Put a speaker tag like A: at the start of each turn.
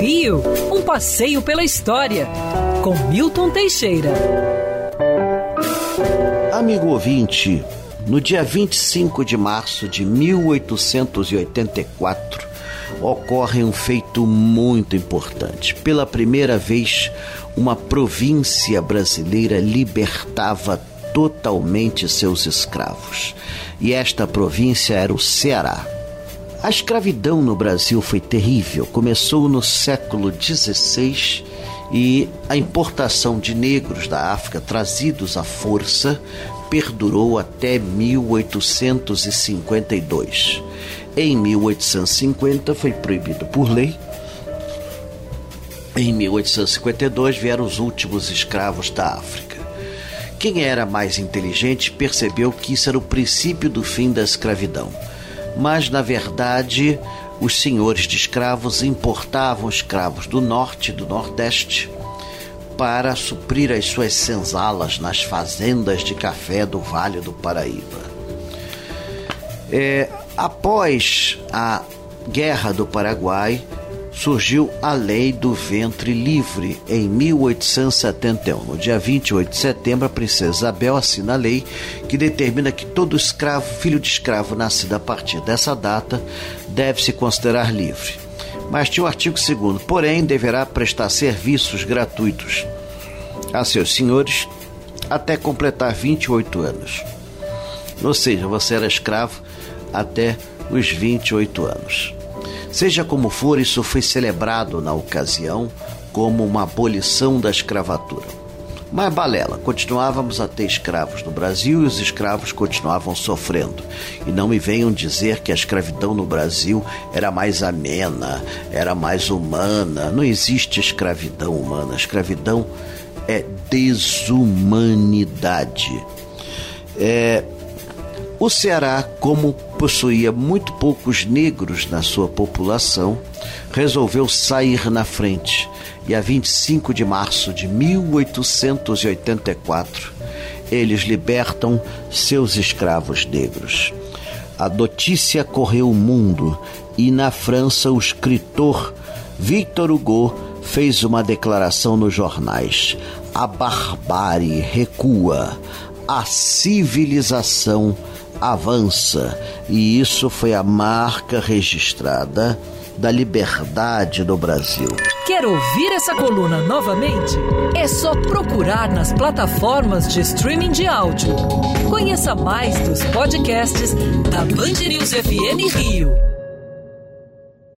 A: Rio, um passeio pela história, com Milton Teixeira.
B: Amigo ouvinte, no dia 25 de março de 1884, ocorre um feito muito importante. Pela primeira vez, uma província brasileira libertava totalmente seus escravos. E esta província era o Ceará. A escravidão no Brasil foi terrível. Começou no século XVI e a importação de negros da África trazidos à força perdurou até 1852. Em 1850 foi proibido por lei. Em 1852 vieram os últimos escravos da África. Quem era mais inteligente percebeu que isso era o princípio do fim da escravidão mas na verdade os senhores de escravos importavam escravos do norte e do nordeste para suprir as suas senzalas nas fazendas de café do Vale do Paraíba. É, após a Guerra do Paraguai, surgiu a Lei do Ventre Livre em 1871. No dia 28 de setembro, a princesa Isabel assina a lei que determina que todo escravo, filho de escravo nascido a partir dessa data, deve se considerar livre. Mas tinha o artigo 2 porém deverá prestar serviços gratuitos a seus senhores até completar 28 anos. Ou seja, você era escravo até os 28 anos. Seja como for, isso foi celebrado na ocasião como uma abolição da escravatura. Mas balela, continuávamos a ter escravos no Brasil e os escravos continuavam sofrendo. E não me venham dizer que a escravidão no Brasil era mais amena, era mais humana. Não existe escravidão humana. Escravidão é desumanidade. É, o Ceará, como possuía muito poucos negros na sua população, resolveu sair na frente e a 25 de março de 1884 eles libertam seus escravos negros. A notícia correu o mundo e na França o escritor Victor Hugo fez uma declaração nos jornais: a barbárie recua, a civilização avança, e isso foi a marca registrada da liberdade no Brasil.
A: Quer ouvir essa coluna novamente? É só procurar nas plataformas de streaming de áudio. Conheça mais dos podcasts da Band News FM Rio.